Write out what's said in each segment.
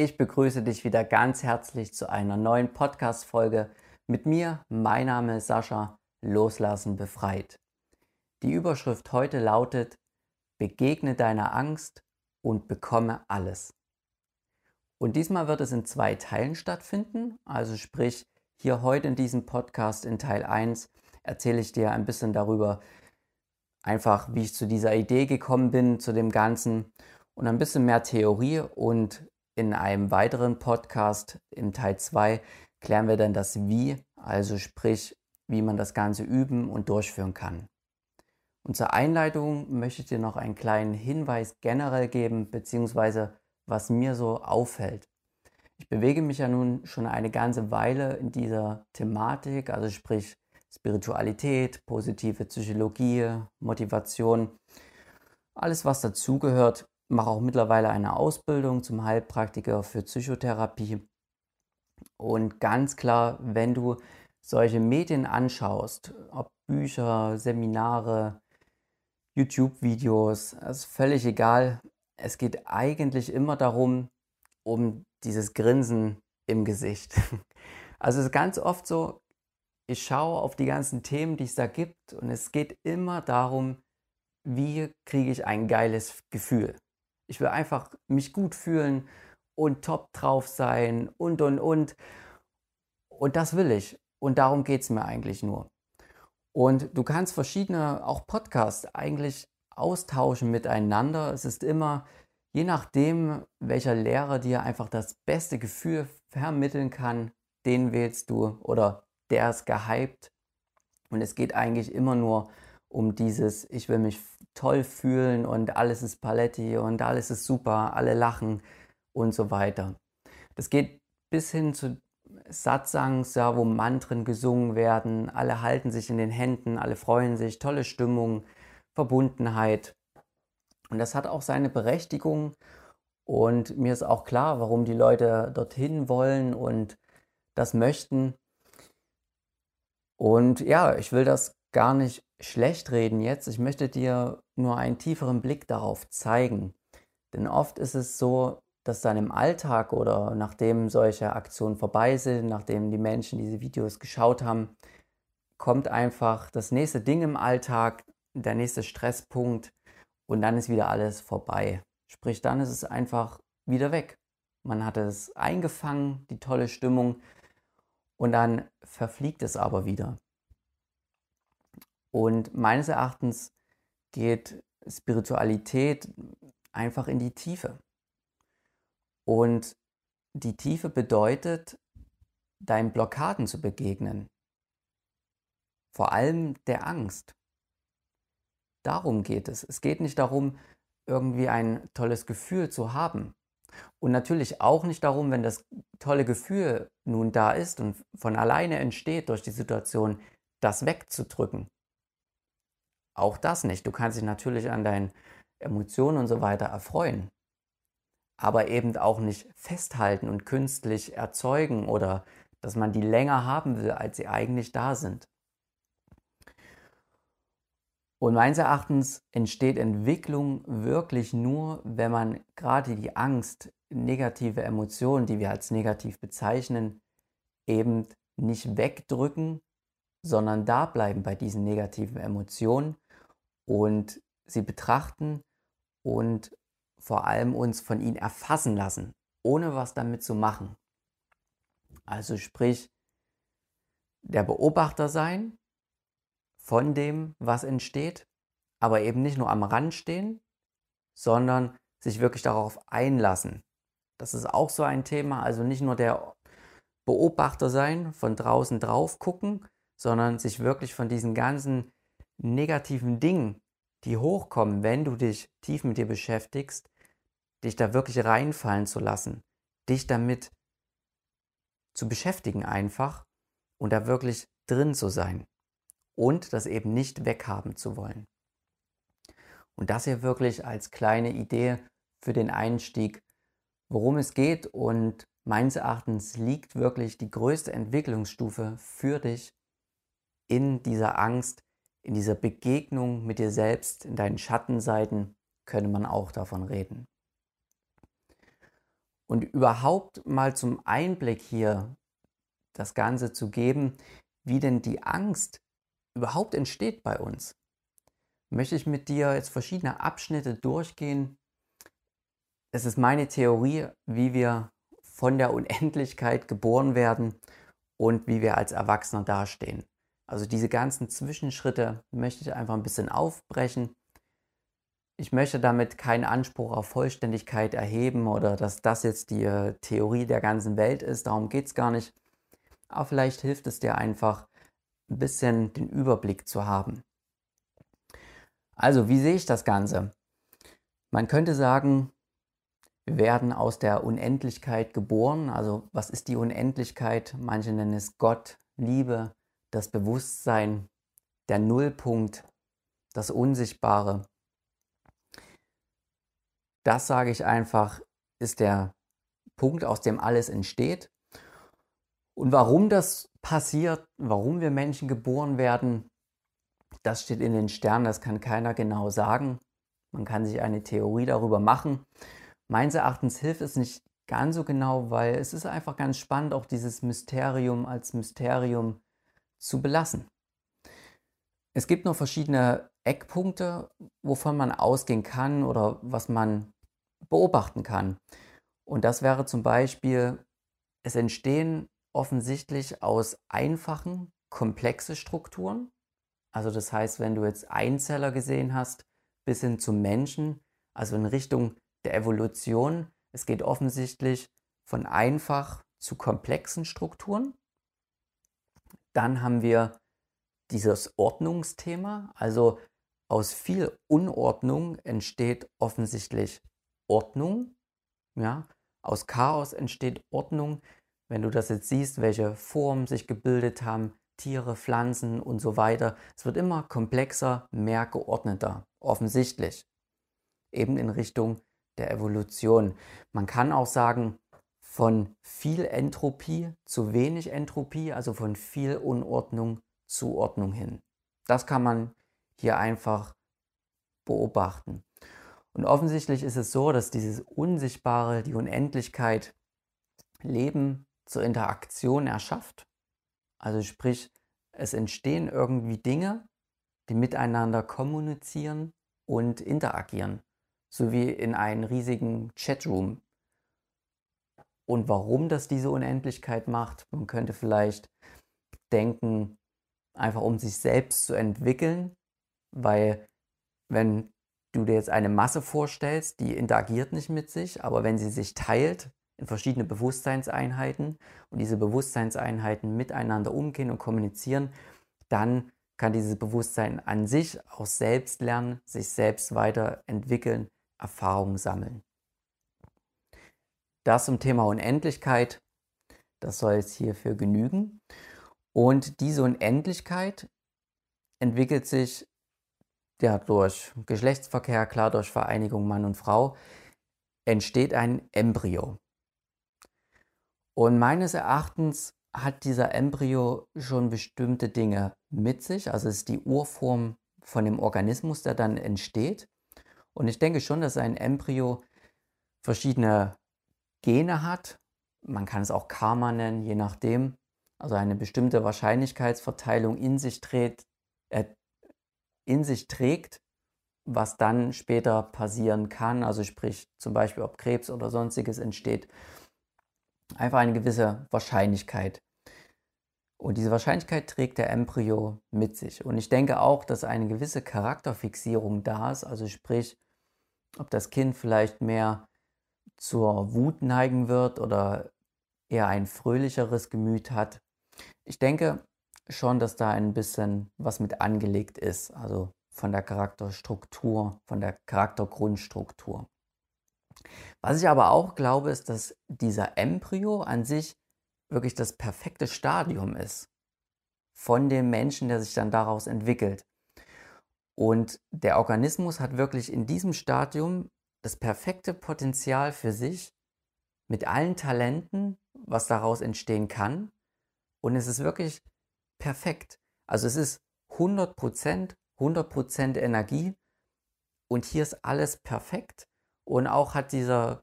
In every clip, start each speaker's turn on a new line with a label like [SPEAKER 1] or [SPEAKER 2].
[SPEAKER 1] Ich begrüße dich wieder ganz herzlich zu einer neuen Podcast-Folge mit mir. Mein Name ist Sascha, Loslassen befreit. Die Überschrift heute lautet: Begegne deiner Angst und bekomme alles. Und diesmal wird es in zwei Teilen stattfinden. Also sprich, hier heute in diesem Podcast in Teil 1 erzähle ich dir ein bisschen darüber, einfach wie ich zu dieser Idee gekommen bin, zu dem Ganzen und ein bisschen mehr Theorie und in einem weiteren Podcast im Teil 2 klären wir dann das Wie, also sprich, wie man das Ganze üben und durchführen kann. Und zur Einleitung möchte ich dir noch einen kleinen Hinweis generell geben, beziehungsweise was mir so auffällt. Ich bewege mich ja nun schon eine ganze Weile in dieser Thematik, also sprich Spiritualität, positive Psychologie, Motivation, alles was dazugehört mache auch mittlerweile eine Ausbildung zum Heilpraktiker für Psychotherapie. Und ganz klar, wenn du solche Medien anschaust, ob Bücher, Seminare, YouTube-Videos, ist völlig egal. Es geht eigentlich immer darum, um dieses Grinsen im Gesicht. Also es ist ganz oft so, ich schaue auf die ganzen Themen, die es da gibt und es geht immer darum, wie kriege ich ein geiles Gefühl. Ich will einfach mich gut fühlen und top drauf sein und, und, und. Und das will ich. Und darum geht es mir eigentlich nur. Und du kannst verschiedene, auch Podcasts, eigentlich austauschen miteinander. Es ist immer, je nachdem, welcher Lehrer dir einfach das beste Gefühl vermitteln kann, den wählst du oder der ist gehypt. Und es geht eigentlich immer nur um dieses, ich will mich toll fühlen und alles ist Paletti und alles ist super, alle lachen und so weiter. Das geht bis hin zu Satsangs, ja, wo Mantren gesungen werden, alle halten sich in den Händen, alle freuen sich, tolle Stimmung, Verbundenheit. Und das hat auch seine Berechtigung und mir ist auch klar, warum die Leute dorthin wollen und das möchten. Und ja, ich will das gar nicht schlecht reden jetzt. Ich möchte dir nur einen tieferen Blick darauf zeigen. Denn oft ist es so, dass dann im Alltag oder nachdem solche Aktionen vorbei sind, nachdem die Menschen diese Videos geschaut haben, kommt einfach das nächste Ding im Alltag, der nächste Stresspunkt und dann ist wieder alles vorbei. Sprich, dann ist es einfach wieder weg. Man hat es eingefangen, die tolle Stimmung, und dann verfliegt es aber wieder. Und meines Erachtens geht Spiritualität einfach in die Tiefe. Und die Tiefe bedeutet, deinen Blockaden zu begegnen. Vor allem der Angst. Darum geht es. Es geht nicht darum, irgendwie ein tolles Gefühl zu haben. Und natürlich auch nicht darum, wenn das tolle Gefühl nun da ist und von alleine entsteht durch die Situation, das wegzudrücken. Auch das nicht. Du kannst dich natürlich an deinen Emotionen und so weiter erfreuen, aber eben auch nicht festhalten und künstlich erzeugen oder dass man die länger haben will, als sie eigentlich da sind. Und meines Erachtens entsteht Entwicklung wirklich nur, wenn man gerade die Angst, negative Emotionen, die wir als negativ bezeichnen, eben nicht wegdrücken, sondern da bleiben bei diesen negativen Emotionen und sie betrachten und vor allem uns von ihnen erfassen lassen, ohne was damit zu machen. Also sprich, der Beobachter sein von dem, was entsteht, aber eben nicht nur am Rand stehen, sondern sich wirklich darauf einlassen. Das ist auch so ein Thema, also nicht nur der Beobachter sein, von draußen drauf gucken, sondern sich wirklich von diesen ganzen negativen Dingen, die hochkommen, wenn du dich tief mit dir beschäftigst, dich da wirklich reinfallen zu lassen, dich damit zu beschäftigen einfach und da wirklich drin zu sein und das eben nicht weghaben zu wollen. Und das hier wirklich als kleine Idee für den Einstieg, worum es geht und meines Erachtens liegt wirklich die größte Entwicklungsstufe für dich in dieser Angst, in dieser Begegnung mit dir selbst, in deinen Schattenseiten, könnte man auch davon reden. Und überhaupt mal zum Einblick hier das Ganze zu geben, wie denn die Angst überhaupt entsteht bei uns, möchte ich mit dir jetzt verschiedene Abschnitte durchgehen. Es ist meine Theorie, wie wir von der Unendlichkeit geboren werden und wie wir als Erwachsener dastehen. Also diese ganzen Zwischenschritte möchte ich einfach ein bisschen aufbrechen. Ich möchte damit keinen Anspruch auf Vollständigkeit erheben oder dass das jetzt die äh, Theorie der ganzen Welt ist. Darum geht es gar nicht. Aber vielleicht hilft es dir einfach, ein bisschen den Überblick zu haben. Also, wie sehe ich das Ganze? Man könnte sagen, wir werden aus der Unendlichkeit geboren. Also was ist die Unendlichkeit? Manche nennen es Gott, Liebe, das Bewusstsein, der Nullpunkt, das Unsichtbare. Das sage ich einfach, ist der Punkt, aus dem alles entsteht. Und warum das passiert, warum wir Menschen geboren werden, das steht in den Sternen, das kann keiner genau sagen. Man kann sich eine Theorie darüber machen. Meines Erachtens hilft es nicht ganz so genau, weil es ist einfach ganz spannend, auch dieses Mysterium als Mysterium zu belassen. Es gibt noch verschiedene Eckpunkte, wovon man ausgehen kann oder was man beobachten kann. Und das wäre zum Beispiel, es entstehen offensichtlich aus einfachen, komplexe Strukturen. Also das heißt, wenn du jetzt Einzeller gesehen hast, bis hin zum Menschen, also in Richtung der Evolution. Es geht offensichtlich von einfach zu komplexen Strukturen. Dann haben wir dieses Ordnungsthema. Also aus viel Unordnung entsteht offensichtlich Ordnung. Ja? Aus Chaos entsteht Ordnung. Wenn du das jetzt siehst, welche Formen sich gebildet haben, Tiere, Pflanzen und so weiter, es wird immer komplexer, mehr geordneter, offensichtlich. Eben in Richtung der Evolution. Man kann auch sagen, von viel Entropie zu wenig Entropie, also von viel Unordnung zu Ordnung hin. Das kann man hier einfach beobachten. Und offensichtlich ist es so, dass dieses Unsichtbare, die Unendlichkeit, Leben zur Interaktion erschafft. Also sprich, es entstehen irgendwie Dinge, die miteinander kommunizieren und interagieren sowie in einen riesigen Chatroom. Und warum das diese Unendlichkeit macht, man könnte vielleicht denken, einfach um sich selbst zu entwickeln, weil wenn du dir jetzt eine Masse vorstellst, die interagiert nicht mit sich, aber wenn sie sich teilt in verschiedene Bewusstseinseinheiten und diese Bewusstseinseinheiten miteinander umgehen und kommunizieren, dann kann dieses Bewusstsein an sich auch selbst lernen, sich selbst weiterentwickeln Erfahrung sammeln. Das zum Thema Unendlichkeit, das soll jetzt hierfür genügen. Und diese Unendlichkeit entwickelt sich ja, durch Geschlechtsverkehr, klar durch Vereinigung Mann und Frau, entsteht ein Embryo. Und meines Erachtens hat dieser Embryo schon bestimmte Dinge mit sich, also es ist die Urform von dem Organismus, der dann entsteht. Und ich denke schon, dass ein Embryo verschiedene Gene hat. Man kann es auch Karma nennen, je nachdem. Also eine bestimmte Wahrscheinlichkeitsverteilung in sich, trägt, äh, in sich trägt, was dann später passieren kann. Also sprich zum Beispiel, ob Krebs oder sonstiges entsteht. Einfach eine gewisse Wahrscheinlichkeit. Und diese Wahrscheinlichkeit trägt der Embryo mit sich. Und ich denke auch, dass eine gewisse Charakterfixierung da ist. Also sprich, ob das Kind vielleicht mehr zur Wut neigen wird oder eher ein fröhlicheres Gemüt hat. Ich denke schon, dass da ein bisschen was mit angelegt ist, also von der Charakterstruktur, von der Charaktergrundstruktur. Was ich aber auch glaube, ist, dass dieser Embryo an sich wirklich das perfekte Stadium ist von dem Menschen, der sich dann daraus entwickelt. Und der Organismus hat wirklich in diesem Stadium das perfekte Potenzial für sich mit allen Talenten, was daraus entstehen kann. Und es ist wirklich perfekt. Also es ist 100%, 100% Energie und hier ist alles perfekt. Und auch hat dieser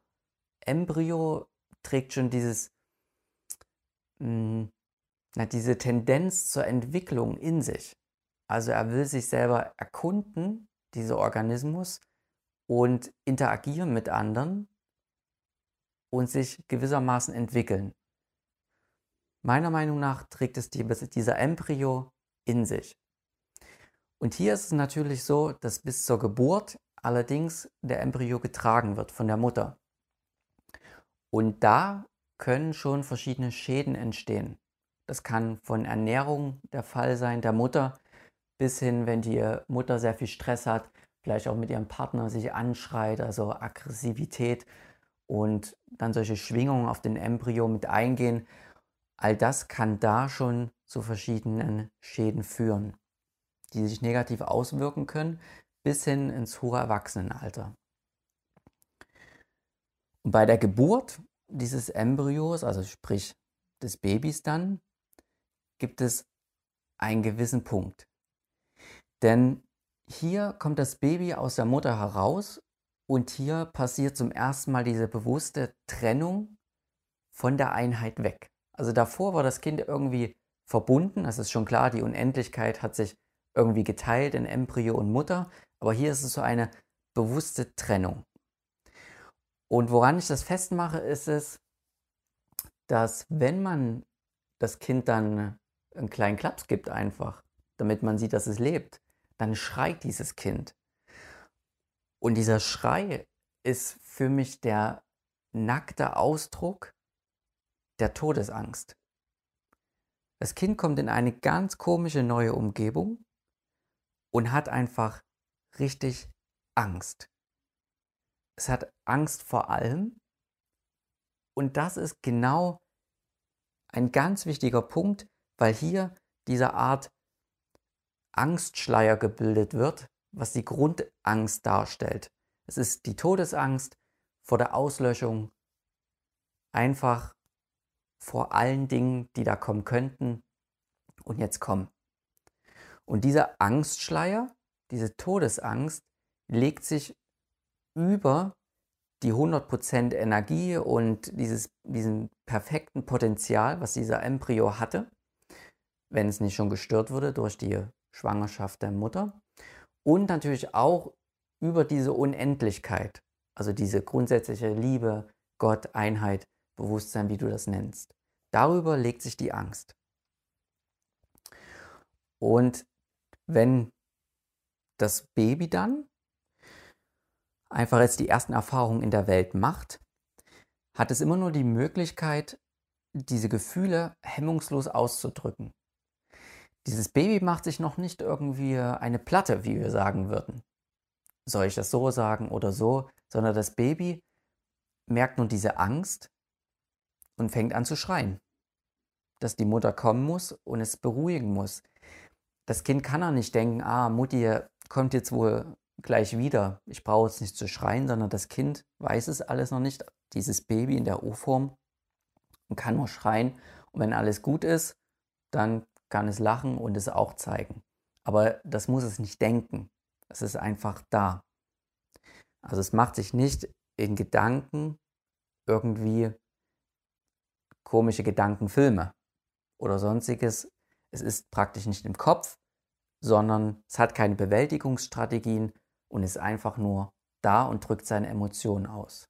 [SPEAKER 1] Embryo trägt schon dieses, mh, na, diese Tendenz zur Entwicklung in sich. Also er will sich selber erkunden, dieser Organismus, und interagieren mit anderen und sich gewissermaßen entwickeln. Meiner Meinung nach trägt es die, dieser Embryo in sich. Und hier ist es natürlich so, dass bis zur Geburt allerdings der Embryo getragen wird von der Mutter. Und da können schon verschiedene Schäden entstehen. Das kann von Ernährung der Fall sein, der Mutter, bis hin, wenn die Mutter sehr viel Stress hat, vielleicht auch mit ihrem Partner sich anschreit, also Aggressivität und dann solche Schwingungen auf den Embryo mit eingehen. All das kann da schon zu verschiedenen Schäden führen, die sich negativ auswirken können bis hin ins hohe Erwachsenenalter. Und bei der Geburt dieses Embryos, also sprich des Babys dann, gibt es einen gewissen Punkt. Denn hier kommt das Baby aus der Mutter heraus und hier passiert zum ersten Mal diese bewusste Trennung von der Einheit weg. Also davor war das Kind irgendwie verbunden, das ist schon klar, die Unendlichkeit hat sich irgendwie geteilt in Embryo und Mutter, aber hier ist es so eine bewusste Trennung. Und woran ich das festmache, ist es, dass wenn man das Kind dann einen kleinen Klaps gibt einfach, damit man sieht, dass es lebt, dann schreit dieses Kind. Und dieser Schrei ist für mich der nackte Ausdruck der Todesangst. Das Kind kommt in eine ganz komische neue Umgebung und hat einfach richtig Angst. Es hat Angst vor allem. Und das ist genau ein ganz wichtiger Punkt, weil hier diese Art Angstschleier gebildet wird, was die Grundangst darstellt. Es ist die Todesangst vor der Auslöschung, einfach vor allen Dingen, die da kommen könnten und jetzt kommen. Und dieser Angstschleier, diese Todesangst, legt sich über die 100% Energie und dieses, diesen perfekten Potenzial, was dieser Embryo hatte, wenn es nicht schon gestört wurde durch die Schwangerschaft der Mutter. Und natürlich auch über diese Unendlichkeit, also diese grundsätzliche Liebe, Gott, Einheit, Bewusstsein, wie du das nennst. Darüber legt sich die Angst. Und wenn das Baby dann einfach jetzt die ersten Erfahrungen in der Welt macht, hat es immer nur die Möglichkeit, diese Gefühle hemmungslos auszudrücken. Dieses Baby macht sich noch nicht irgendwie eine Platte, wie wir sagen würden. Soll ich das so sagen oder so? Sondern das Baby merkt nun diese Angst und fängt an zu schreien. Dass die Mutter kommen muss und es beruhigen muss. Das Kind kann auch nicht denken, ah, Mutti kommt jetzt wohl gleich wieder. Ich brauche jetzt nicht zu schreien, sondern das Kind weiß es alles noch nicht. Dieses Baby in der U-Form und kann nur schreien. Und wenn alles gut ist, dann kann es lachen und es auch zeigen. Aber das muss es nicht denken. Es ist einfach da. Also es macht sich nicht in Gedanken irgendwie komische Gedankenfilme oder sonstiges. Es ist praktisch nicht im Kopf, sondern es hat keine Bewältigungsstrategien und ist einfach nur da und drückt seine Emotionen aus.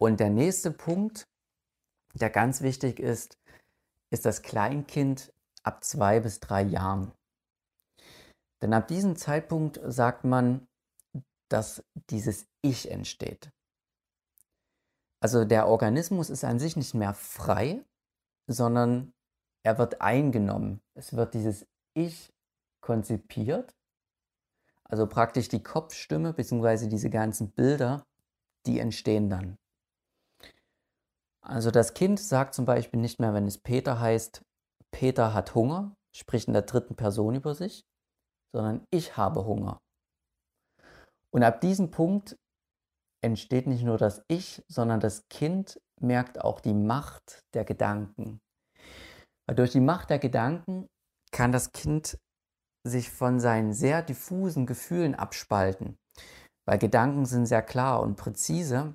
[SPEAKER 1] Und der nächste Punkt, der ganz wichtig ist, ist das Kleinkind ab zwei bis drei Jahren. Denn ab diesem Zeitpunkt sagt man, dass dieses Ich entsteht. Also der Organismus ist an sich nicht mehr frei, sondern er wird eingenommen. Es wird dieses Ich konzipiert. Also praktisch die Kopfstimme bzw. diese ganzen Bilder, die entstehen dann. Also das Kind sagt zum Beispiel nicht mehr, wenn es Peter heißt, Peter hat Hunger, spricht in der dritten Person über sich, sondern ich habe Hunger. Und ab diesem Punkt entsteht nicht nur das Ich, sondern das Kind merkt auch die Macht der Gedanken. Weil durch die Macht der Gedanken kann das Kind sich von seinen sehr diffusen Gefühlen abspalten. Weil Gedanken sind sehr klar und präzise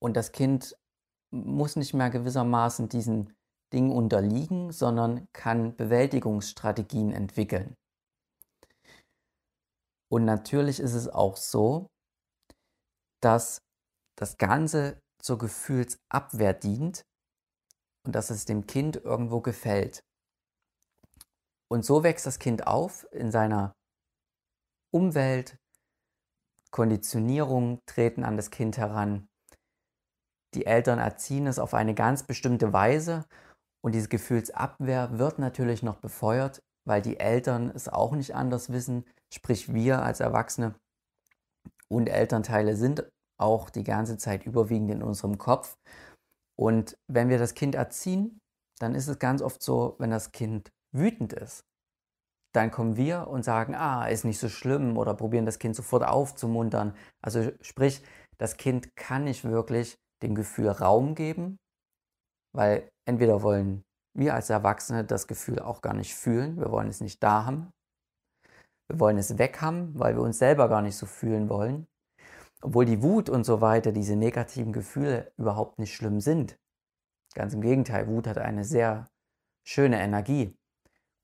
[SPEAKER 1] und das Kind muss nicht mehr gewissermaßen diesen Dingen unterliegen, sondern kann Bewältigungsstrategien entwickeln. Und natürlich ist es auch so, dass das Ganze zur Gefühlsabwehr dient und dass es dem Kind irgendwo gefällt. Und so wächst das Kind auf in seiner Umwelt, Konditionierung treten an das Kind heran. Die Eltern erziehen es auf eine ganz bestimmte Weise und diese Gefühlsabwehr wird natürlich noch befeuert, weil die Eltern es auch nicht anders wissen, sprich wir als Erwachsene und Elternteile sind auch die ganze Zeit überwiegend in unserem Kopf. Und wenn wir das Kind erziehen, dann ist es ganz oft so, wenn das Kind wütend ist, dann kommen wir und sagen, ah, ist nicht so schlimm oder probieren das Kind sofort aufzumuntern. Also sprich, das Kind kann nicht wirklich dem Gefühl Raum geben, weil entweder wollen wir als Erwachsene das Gefühl auch gar nicht fühlen, wir wollen es nicht da haben, wir wollen es weg haben, weil wir uns selber gar nicht so fühlen wollen, obwohl die Wut und so weiter, diese negativen Gefühle überhaupt nicht schlimm sind. Ganz im Gegenteil, Wut hat eine sehr schöne Energie.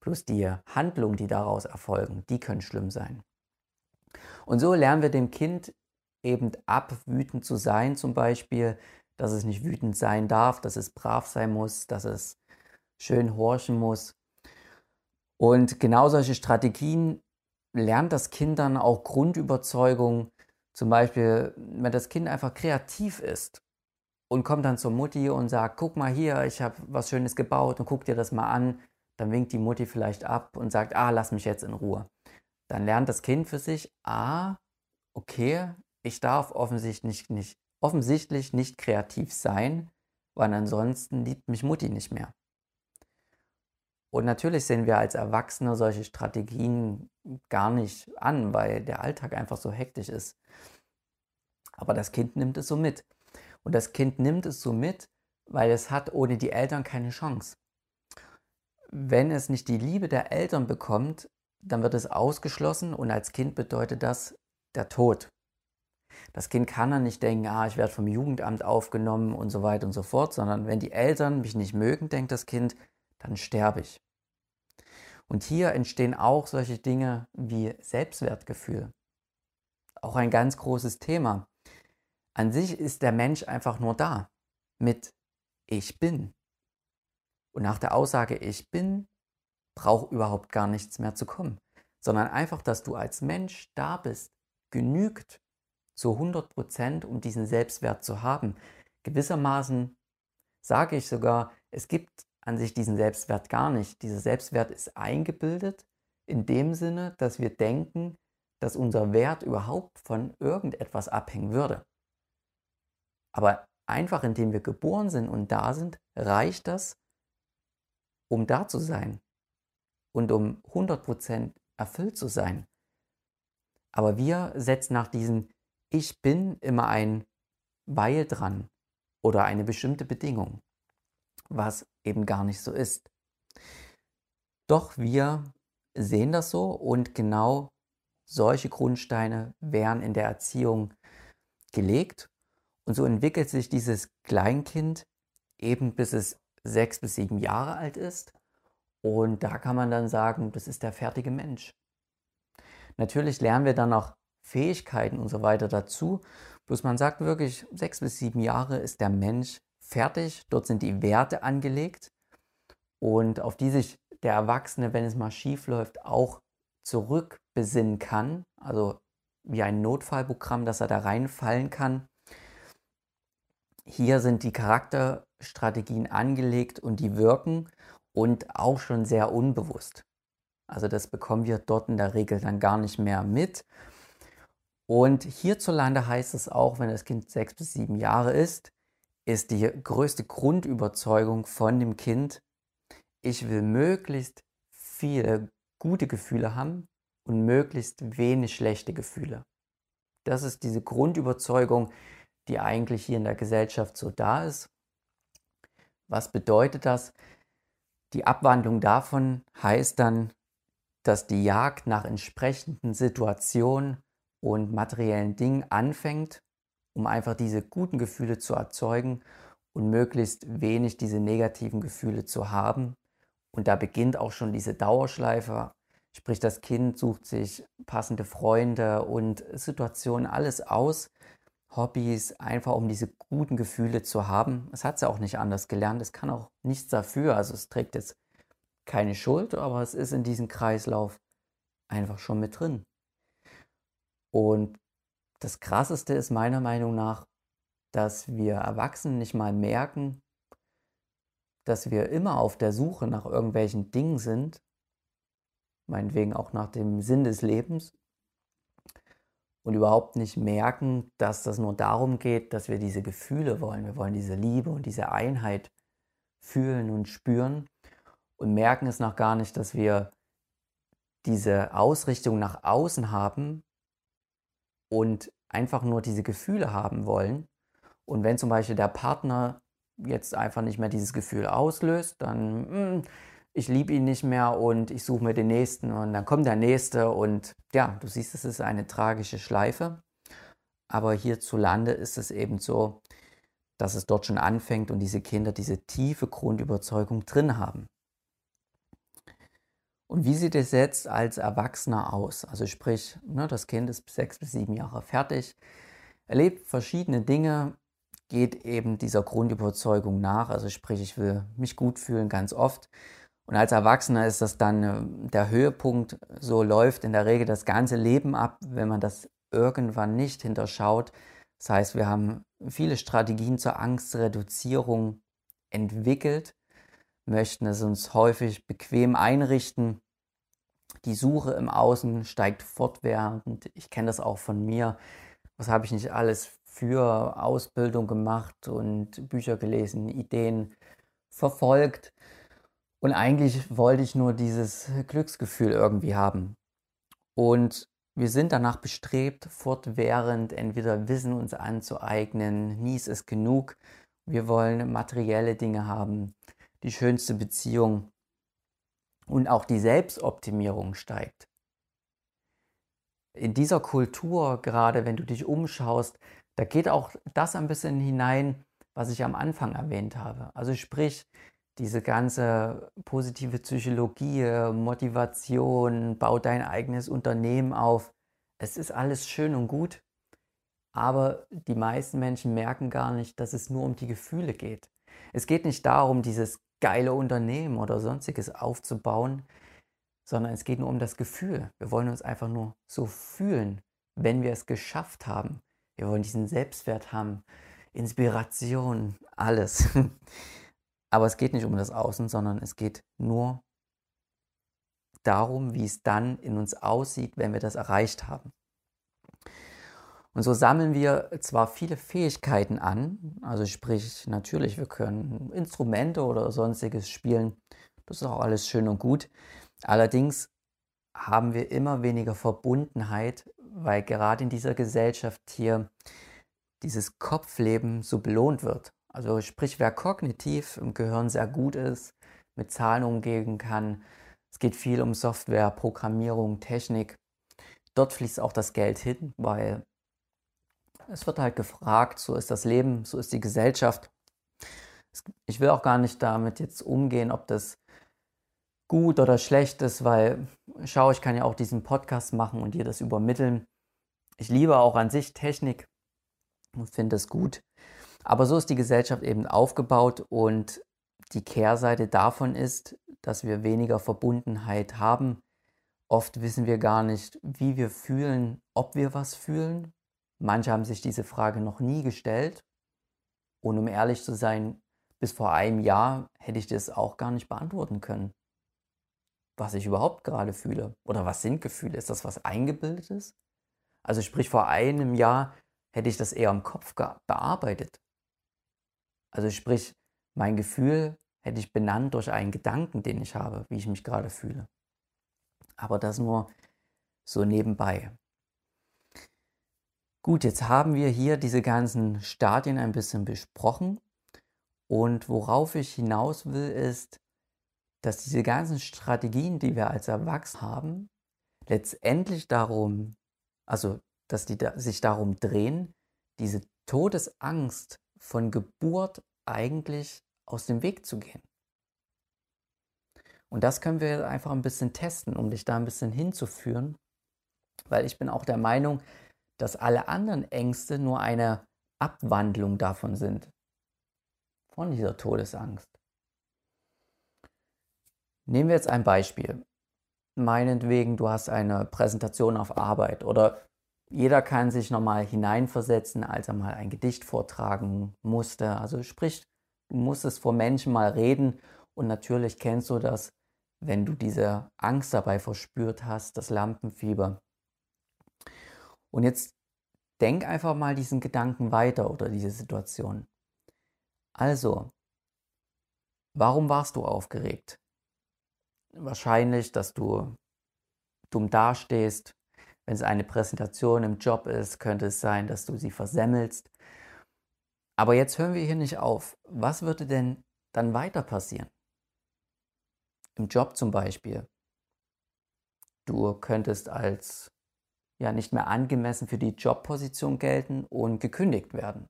[SPEAKER 1] Plus die Handlungen, die daraus erfolgen, die können schlimm sein. Und so lernen wir dem Kind eben ab, wütend zu sein, zum Beispiel, dass es nicht wütend sein darf, dass es brav sein muss, dass es schön horchen muss. Und genau solche Strategien lernt das Kind dann auch Grundüberzeugung. Zum Beispiel, wenn das Kind einfach kreativ ist und kommt dann zur Mutti und sagt, guck mal hier, ich habe was Schönes gebaut und guck dir das mal an, dann winkt die Mutti vielleicht ab und sagt, ah, lass mich jetzt in Ruhe. Dann lernt das Kind für sich, ah, okay, ich darf offensichtlich nicht, offensichtlich nicht kreativ sein, weil ansonsten liebt mich Mutti nicht mehr. Und natürlich sehen wir als Erwachsene solche Strategien gar nicht an, weil der Alltag einfach so hektisch ist. Aber das Kind nimmt es so mit. Und das Kind nimmt es so mit, weil es hat ohne die Eltern keine Chance. Wenn es nicht die Liebe der Eltern bekommt, dann wird es ausgeschlossen und als Kind bedeutet das der Tod. Das Kind kann dann nicht denken, ah, ich werde vom Jugendamt aufgenommen und so weiter und so fort, sondern wenn die Eltern mich nicht mögen, denkt das Kind, dann sterbe ich. Und hier entstehen auch solche Dinge wie Selbstwertgefühl. Auch ein ganz großes Thema. An sich ist der Mensch einfach nur da mit Ich bin. Und nach der Aussage Ich bin braucht überhaupt gar nichts mehr zu kommen, sondern einfach, dass du als Mensch da bist, genügt zu 100 Prozent, um diesen Selbstwert zu haben. Gewissermaßen sage ich sogar, es gibt an sich diesen Selbstwert gar nicht. Dieser Selbstwert ist eingebildet in dem Sinne, dass wir denken, dass unser Wert überhaupt von irgendetwas abhängen würde. Aber einfach indem wir geboren sind und da sind, reicht das, um da zu sein und um 100% erfüllt zu sein. Aber wir setzen nach diesem Ich bin immer ein Weil dran oder eine bestimmte Bedingung was eben gar nicht so ist. Doch wir sehen das so und genau solche Grundsteine werden in der Erziehung gelegt. Und so entwickelt sich dieses Kleinkind eben bis es sechs bis sieben Jahre alt ist. Und da kann man dann sagen, das ist der fertige Mensch. Natürlich lernen wir dann noch Fähigkeiten und so weiter dazu. Bloß man sagt wirklich, sechs bis sieben Jahre ist der Mensch fertig. Dort sind die Werte angelegt und auf die sich der Erwachsene, wenn es mal schief läuft, auch zurückbesinnen kann. Also wie ein Notfallprogramm, dass er da reinfallen kann. Hier sind die Charakterstrategien angelegt und die wirken und auch schon sehr unbewusst. Also das bekommen wir dort in der Regel dann gar nicht mehr mit. Und hierzulande heißt es auch, wenn das Kind sechs bis sieben Jahre ist, ist die größte Grundüberzeugung von dem Kind, ich will möglichst viele gute Gefühle haben und möglichst wenig schlechte Gefühle. Das ist diese Grundüberzeugung, die eigentlich hier in der Gesellschaft so da ist. Was bedeutet das? Die Abwandlung davon heißt dann, dass die Jagd nach entsprechenden Situationen und materiellen Dingen anfängt um einfach diese guten Gefühle zu erzeugen und möglichst wenig diese negativen Gefühle zu haben. Und da beginnt auch schon diese Dauerschleife. Sprich, das Kind sucht sich passende Freunde und Situationen, alles aus, Hobbys, einfach um diese guten Gefühle zu haben. Es hat sie auch nicht anders gelernt. Es kann auch nichts dafür. Also es trägt jetzt keine Schuld, aber es ist in diesem Kreislauf einfach schon mit drin. Und das Krasseste ist meiner Meinung nach, dass wir Erwachsenen nicht mal merken, dass wir immer auf der Suche nach irgendwelchen Dingen sind, meinetwegen auch nach dem Sinn des Lebens, und überhaupt nicht merken, dass das nur darum geht, dass wir diese Gefühle wollen. Wir wollen diese Liebe und diese Einheit fühlen und spüren und merken es noch gar nicht, dass wir diese Ausrichtung nach außen haben und einfach nur diese Gefühle haben wollen. Und wenn zum Beispiel der Partner jetzt einfach nicht mehr dieses Gefühl auslöst, dann mh, hm, ich liebe ihn nicht mehr und ich suche mir den nächsten und dann kommt der nächste und ja, du siehst, es ist eine tragische Schleife. Aber hierzulande ist es eben so, dass es dort schon anfängt und diese Kinder diese tiefe Grundüberzeugung drin haben. Und wie sieht es jetzt als Erwachsener aus? Also sprich, ne, das Kind ist sechs bis sieben Jahre fertig, erlebt verschiedene Dinge, geht eben dieser Grundüberzeugung nach. Also sprich, ich will mich gut fühlen ganz oft. Und als Erwachsener ist das dann äh, der Höhepunkt. So läuft in der Regel das ganze Leben ab, wenn man das irgendwann nicht hinterschaut. Das heißt, wir haben viele Strategien zur Angstreduzierung entwickelt möchten es uns häufig bequem einrichten. Die Suche im Außen steigt fortwährend. Ich kenne das auch von mir. Was habe ich nicht alles für Ausbildung gemacht und Bücher gelesen, Ideen verfolgt. Und eigentlich wollte ich nur dieses Glücksgefühl irgendwie haben. Und wir sind danach bestrebt, fortwährend entweder Wissen uns anzueignen, nie ist es genug. Wir wollen materielle Dinge haben, die schönste Beziehung und auch die Selbstoptimierung steigt. In dieser Kultur, gerade wenn du dich umschaust, da geht auch das ein bisschen hinein, was ich am Anfang erwähnt habe. Also sprich, diese ganze positive Psychologie, Motivation, bau dein eigenes Unternehmen auf. Es ist alles schön und gut, aber die meisten Menschen merken gar nicht, dass es nur um die Gefühle geht. Es geht nicht darum, dieses geile Unternehmen oder sonstiges aufzubauen, sondern es geht nur um das Gefühl. Wir wollen uns einfach nur so fühlen, wenn wir es geschafft haben. Wir wollen diesen Selbstwert haben, Inspiration, alles. Aber es geht nicht um das Außen, sondern es geht nur darum, wie es dann in uns aussieht, wenn wir das erreicht haben. Und so sammeln wir zwar viele Fähigkeiten an, also sprich natürlich, wir können Instrumente oder sonstiges spielen, das ist auch alles schön und gut. Allerdings haben wir immer weniger Verbundenheit, weil gerade in dieser Gesellschaft hier dieses Kopfleben so belohnt wird. Also sprich, wer kognitiv im Gehirn sehr gut ist, mit Zahlen umgehen kann, es geht viel um Software, Programmierung, Technik. Dort fließt auch das Geld hin, weil es wird halt gefragt, so ist das Leben, so ist die Gesellschaft. Ich will auch gar nicht damit jetzt umgehen, ob das gut oder schlecht ist, weil schau, ich kann ja auch diesen Podcast machen und dir das übermitteln. Ich liebe auch an sich Technik und finde es gut. Aber so ist die Gesellschaft eben aufgebaut und die Kehrseite davon ist, dass wir weniger Verbundenheit haben. Oft wissen wir gar nicht, wie wir fühlen, ob wir was fühlen Manche haben sich diese Frage noch nie gestellt. Und um ehrlich zu sein, bis vor einem Jahr hätte ich das auch gar nicht beantworten können. Was ich überhaupt gerade fühle. Oder was sind Gefühle? Ist das was Eingebildetes? Also sprich, vor einem Jahr hätte ich das eher im Kopf bearbeitet. Also sprich, mein Gefühl hätte ich benannt durch einen Gedanken, den ich habe, wie ich mich gerade fühle. Aber das nur so nebenbei. Gut, jetzt haben wir hier diese ganzen Stadien ein bisschen besprochen. Und worauf ich hinaus will, ist, dass diese ganzen Strategien, die wir als Erwachsene haben, letztendlich darum, also dass die sich darum drehen, diese Todesangst von Geburt eigentlich aus dem Weg zu gehen. Und das können wir einfach ein bisschen testen, um dich da ein bisschen hinzuführen, weil ich bin auch der Meinung, dass alle anderen Ängste nur eine Abwandlung davon sind, von dieser Todesangst. Nehmen wir jetzt ein Beispiel. Meinetwegen, du hast eine Präsentation auf Arbeit oder jeder kann sich nochmal hineinversetzen, als er mal ein Gedicht vortragen musste. Also sprich, du musstest vor Menschen mal reden und natürlich kennst du das, wenn du diese Angst dabei verspürt hast, das Lampenfieber. Und jetzt denk einfach mal diesen Gedanken weiter oder diese Situation. Also, warum warst du aufgeregt? Wahrscheinlich, dass du dumm dastehst, wenn es eine Präsentation im Job ist, könnte es sein, dass du sie versemmelst. Aber jetzt hören wir hier nicht auf. Was würde denn dann weiter passieren? Im Job zum Beispiel. Du könntest als ja nicht mehr angemessen für die Jobposition gelten und gekündigt werden.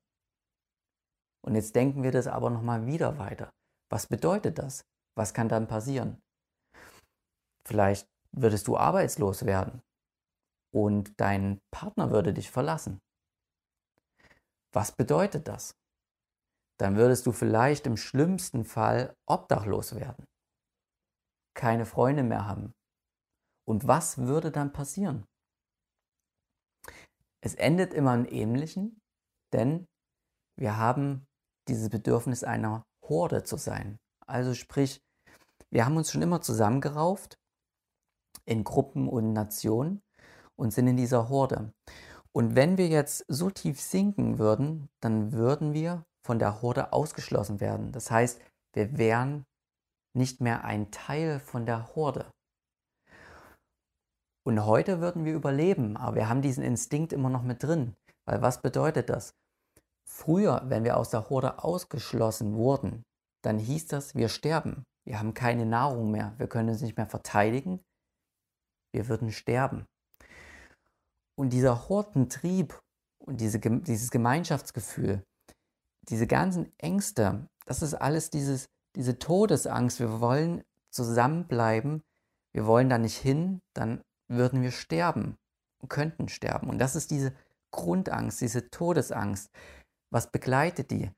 [SPEAKER 1] Und jetzt denken wir das aber nochmal wieder weiter. Was bedeutet das? Was kann dann passieren? Vielleicht würdest du arbeitslos werden und dein Partner würde dich verlassen. Was bedeutet das? Dann würdest du vielleicht im schlimmsten Fall obdachlos werden, keine Freunde mehr haben. Und was würde dann passieren? Es endet immer im Ähnlichen, denn wir haben dieses Bedürfnis einer Horde zu sein. Also sprich, wir haben uns schon immer zusammengerauft in Gruppen und Nationen und sind in dieser Horde. Und wenn wir jetzt so tief sinken würden, dann würden wir von der Horde ausgeschlossen werden. Das heißt, wir wären nicht mehr ein Teil von der Horde. Und heute würden wir überleben, aber wir haben diesen Instinkt immer noch mit drin. Weil was bedeutet das? Früher, wenn wir aus der Horde ausgeschlossen wurden, dann hieß das, wir sterben. Wir haben keine Nahrung mehr, wir können uns nicht mehr verteidigen, wir würden sterben. Und dieser Hortentrieb und diese, dieses Gemeinschaftsgefühl, diese ganzen Ängste, das ist alles dieses, diese Todesangst. Wir wollen zusammenbleiben, wir wollen da nicht hin, dann würden wir sterben könnten sterben. Und das ist diese Grundangst, diese Todesangst. Was begleitet die?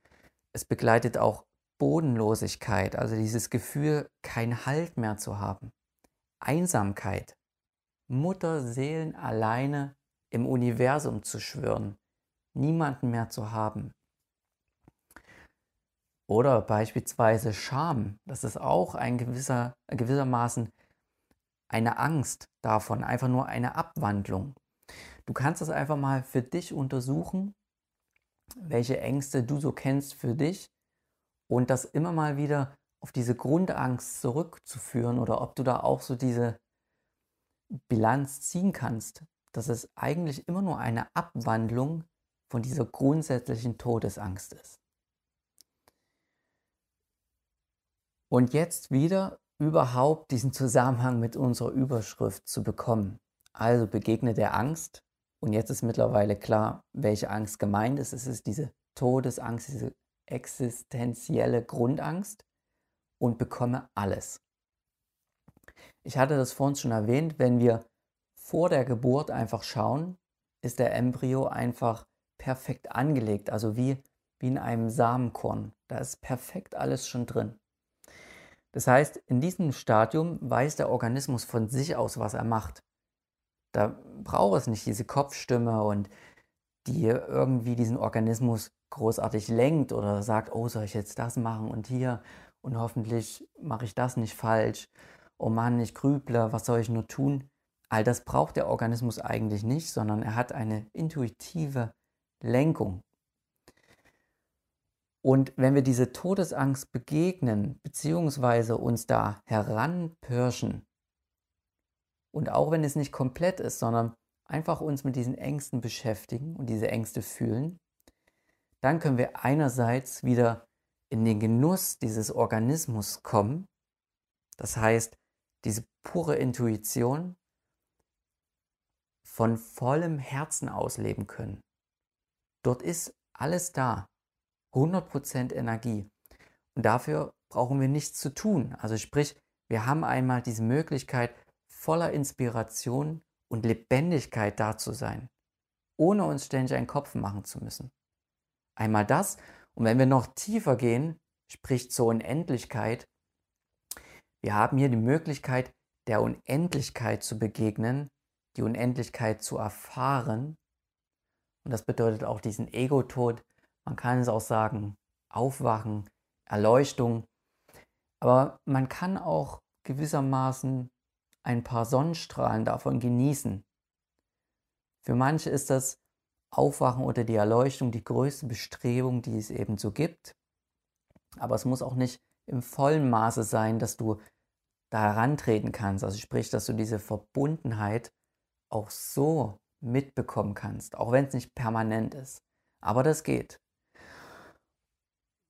[SPEAKER 1] Es begleitet auch Bodenlosigkeit, also dieses Gefühl, keinen Halt mehr zu haben. Einsamkeit. Mutterseelen alleine im Universum zu schwören, niemanden mehr zu haben. Oder beispielsweise Scham, das ist auch ein gewisser, gewissermaßen eine Angst davon, einfach nur eine Abwandlung. Du kannst das einfach mal für dich untersuchen, welche Ängste du so kennst für dich und das immer mal wieder auf diese Grundangst zurückzuführen oder ob du da auch so diese Bilanz ziehen kannst dass es eigentlich immer nur eine Abwandlung von dieser grundsätzlichen Todesangst ist. Und jetzt wieder überhaupt diesen Zusammenhang mit unserer Überschrift zu bekommen. Also begegne der Angst. Und jetzt ist mittlerweile klar, welche Angst gemeint ist. Es ist diese Todesangst, diese existenzielle Grundangst und bekomme alles. Ich hatte das vorhin schon erwähnt, wenn wir vor der Geburt einfach schauen, ist der Embryo einfach perfekt angelegt, also wie, wie in einem Samenkorn. Da ist perfekt alles schon drin. Das heißt, in diesem Stadium weiß der Organismus von sich aus, was er macht. Da braucht es nicht diese Kopfstimme und die irgendwie diesen Organismus großartig lenkt oder sagt, oh, soll ich jetzt das machen und hier und hoffentlich mache ich das nicht falsch. Oh Mann, ich grüble, was soll ich nur tun? All das braucht der Organismus eigentlich nicht, sondern er hat eine intuitive Lenkung. Und wenn wir diese Todesangst begegnen, beziehungsweise uns da heranpirschen, und auch wenn es nicht komplett ist, sondern einfach uns mit diesen Ängsten beschäftigen und diese Ängste fühlen, dann können wir einerseits wieder in den Genuss dieses Organismus kommen, das heißt diese pure Intuition, von vollem Herzen ausleben können. Dort ist alles da. 100% Energie. Und dafür brauchen wir nichts zu tun. Also sprich, wir haben einmal diese Möglichkeit, voller Inspiration und Lebendigkeit da zu sein, ohne uns ständig einen Kopf machen zu müssen. Einmal das. Und wenn wir noch tiefer gehen, sprich zur Unendlichkeit, wir haben hier die Möglichkeit, der Unendlichkeit zu begegnen, die Unendlichkeit zu erfahren. Und das bedeutet auch diesen Ego-Tod. Man kann es auch sagen, Aufwachen, Erleuchtung. Aber man kann auch gewissermaßen ein paar Sonnenstrahlen davon genießen. Für manche ist das Aufwachen oder die Erleuchtung die größte Bestrebung, die es eben so gibt. Aber es muss auch nicht im vollen Maße sein, dass du da herantreten kannst. Also sprich, dass du diese Verbundenheit auch so mitbekommen kannst, auch wenn es nicht permanent ist. Aber das geht.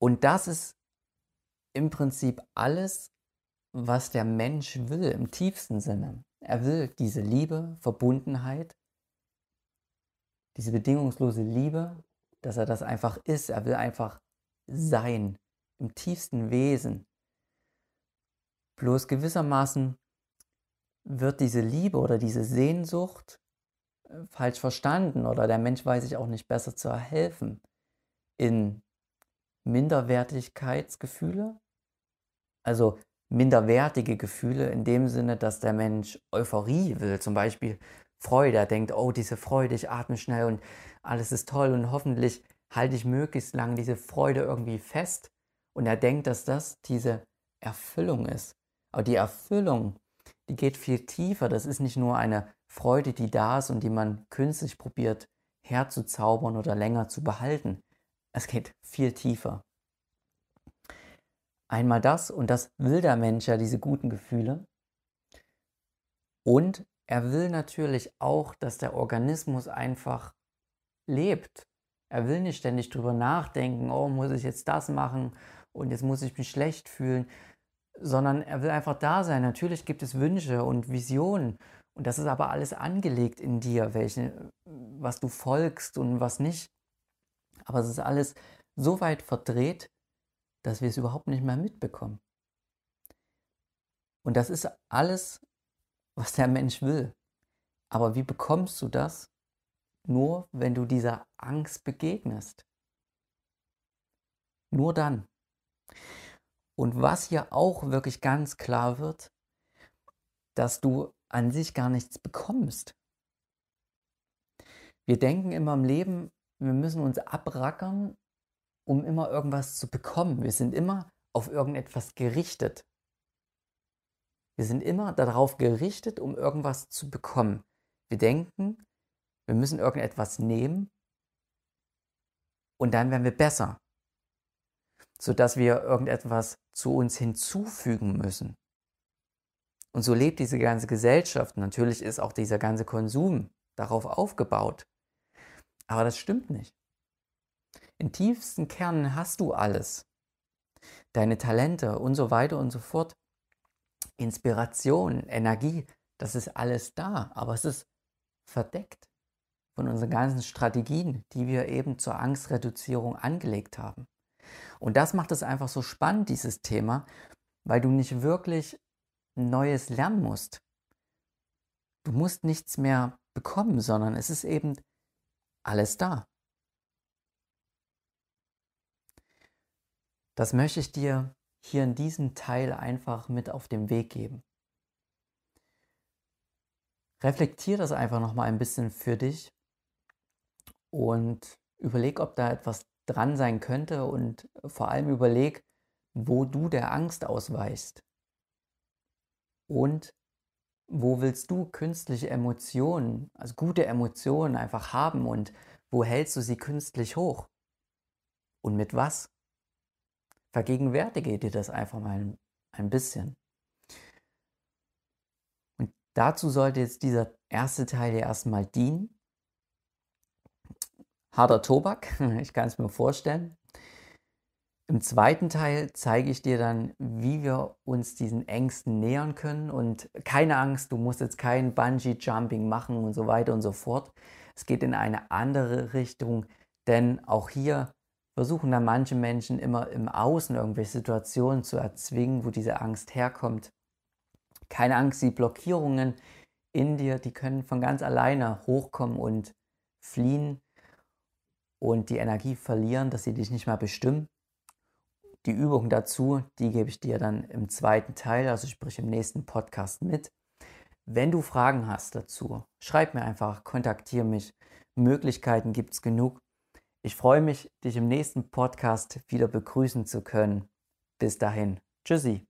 [SPEAKER 1] Und das ist im Prinzip alles, was der Mensch will im tiefsten Sinne. Er will diese Liebe, Verbundenheit, diese bedingungslose Liebe, dass er das einfach ist. Er will einfach sein, im tiefsten Wesen. Bloß gewissermaßen wird diese Liebe oder diese Sehnsucht äh, falsch verstanden oder der Mensch weiß sich auch nicht besser zu helfen in Minderwertigkeitsgefühle, also minderwertige Gefühle in dem Sinne, dass der Mensch Euphorie will, zum Beispiel Freude. Er denkt, oh, diese Freude, ich atme schnell und alles ist toll und hoffentlich halte ich möglichst lange diese Freude irgendwie fest. Und er denkt, dass das diese Erfüllung ist. Aber die Erfüllung, die geht viel tiefer. Das ist nicht nur eine Freude, die da ist und die man künstlich probiert herzuzaubern oder länger zu behalten. Es geht viel tiefer. Einmal das, und das will der Mensch ja, diese guten Gefühle. Und er will natürlich auch, dass der Organismus einfach lebt. Er will nicht ständig drüber nachdenken, oh, muss ich jetzt das machen und jetzt muss ich mich schlecht fühlen, sondern er will einfach da sein. Natürlich gibt es Wünsche und Visionen und das ist aber alles angelegt in dir, welche, was du folgst und was nicht. Aber es ist alles so weit verdreht, dass wir es überhaupt nicht mehr mitbekommen. Und das ist alles was der Mensch will. Aber wie bekommst du das? Nur wenn du dieser Angst begegnest. Nur dann. Und was hier auch wirklich ganz klar wird, dass du an sich gar nichts bekommst. Wir denken immer im Leben, wir müssen uns abrackern, um immer irgendwas zu bekommen. Wir sind immer auf irgendetwas gerichtet. Wir sind immer darauf gerichtet, um irgendwas zu bekommen. Wir denken, wir müssen irgendetwas nehmen und dann werden wir besser, sodass wir irgendetwas zu uns hinzufügen müssen. Und so lebt diese ganze Gesellschaft. Natürlich ist auch dieser ganze Konsum darauf aufgebaut. Aber das stimmt nicht. In tiefsten Kernen hast du alles. Deine Talente und so weiter und so fort. Inspiration, Energie, das ist alles da, aber es ist verdeckt von unseren ganzen Strategien, die wir eben zur Angstreduzierung angelegt haben. Und das macht es einfach so spannend, dieses Thema, weil du nicht wirklich Neues lernen musst. Du musst nichts mehr bekommen, sondern es ist eben alles da. Das möchte ich dir hier in diesem Teil einfach mit auf den Weg geben. Reflektier das einfach nochmal ein bisschen für dich und überleg, ob da etwas dran sein könnte und vor allem überleg, wo du der Angst ausweichst. Und wo willst du künstliche Emotionen, also gute Emotionen einfach haben und wo hältst du sie künstlich hoch? Und mit was? Vergegenwärtige dir das einfach mal ein bisschen. Und dazu sollte jetzt dieser erste Teil ja erstmal dienen. Harter Tobak, ich kann es mir vorstellen. Im zweiten Teil zeige ich dir dann, wie wir uns diesen Ängsten nähern können. Und keine Angst, du musst jetzt kein Bungee-Jumping machen und so weiter und so fort. Es geht in eine andere Richtung, Denn auch hier versuchen dann manche Menschen immer im Außen irgendwelche Situationen zu erzwingen, wo diese Angst herkommt. Keine Angst, die Blockierungen in dir, die können von ganz alleine hochkommen und fliehen und die Energie verlieren, dass sie dich nicht mehr bestimmen. Die Übung dazu, die gebe ich dir dann im zweiten Teil, also sprich im nächsten Podcast mit. Wenn du Fragen hast dazu, schreib mir einfach, kontaktiere mich. Möglichkeiten gibt es genug. Ich freue mich, dich im nächsten Podcast wieder begrüßen zu können. Bis dahin. Tschüssi.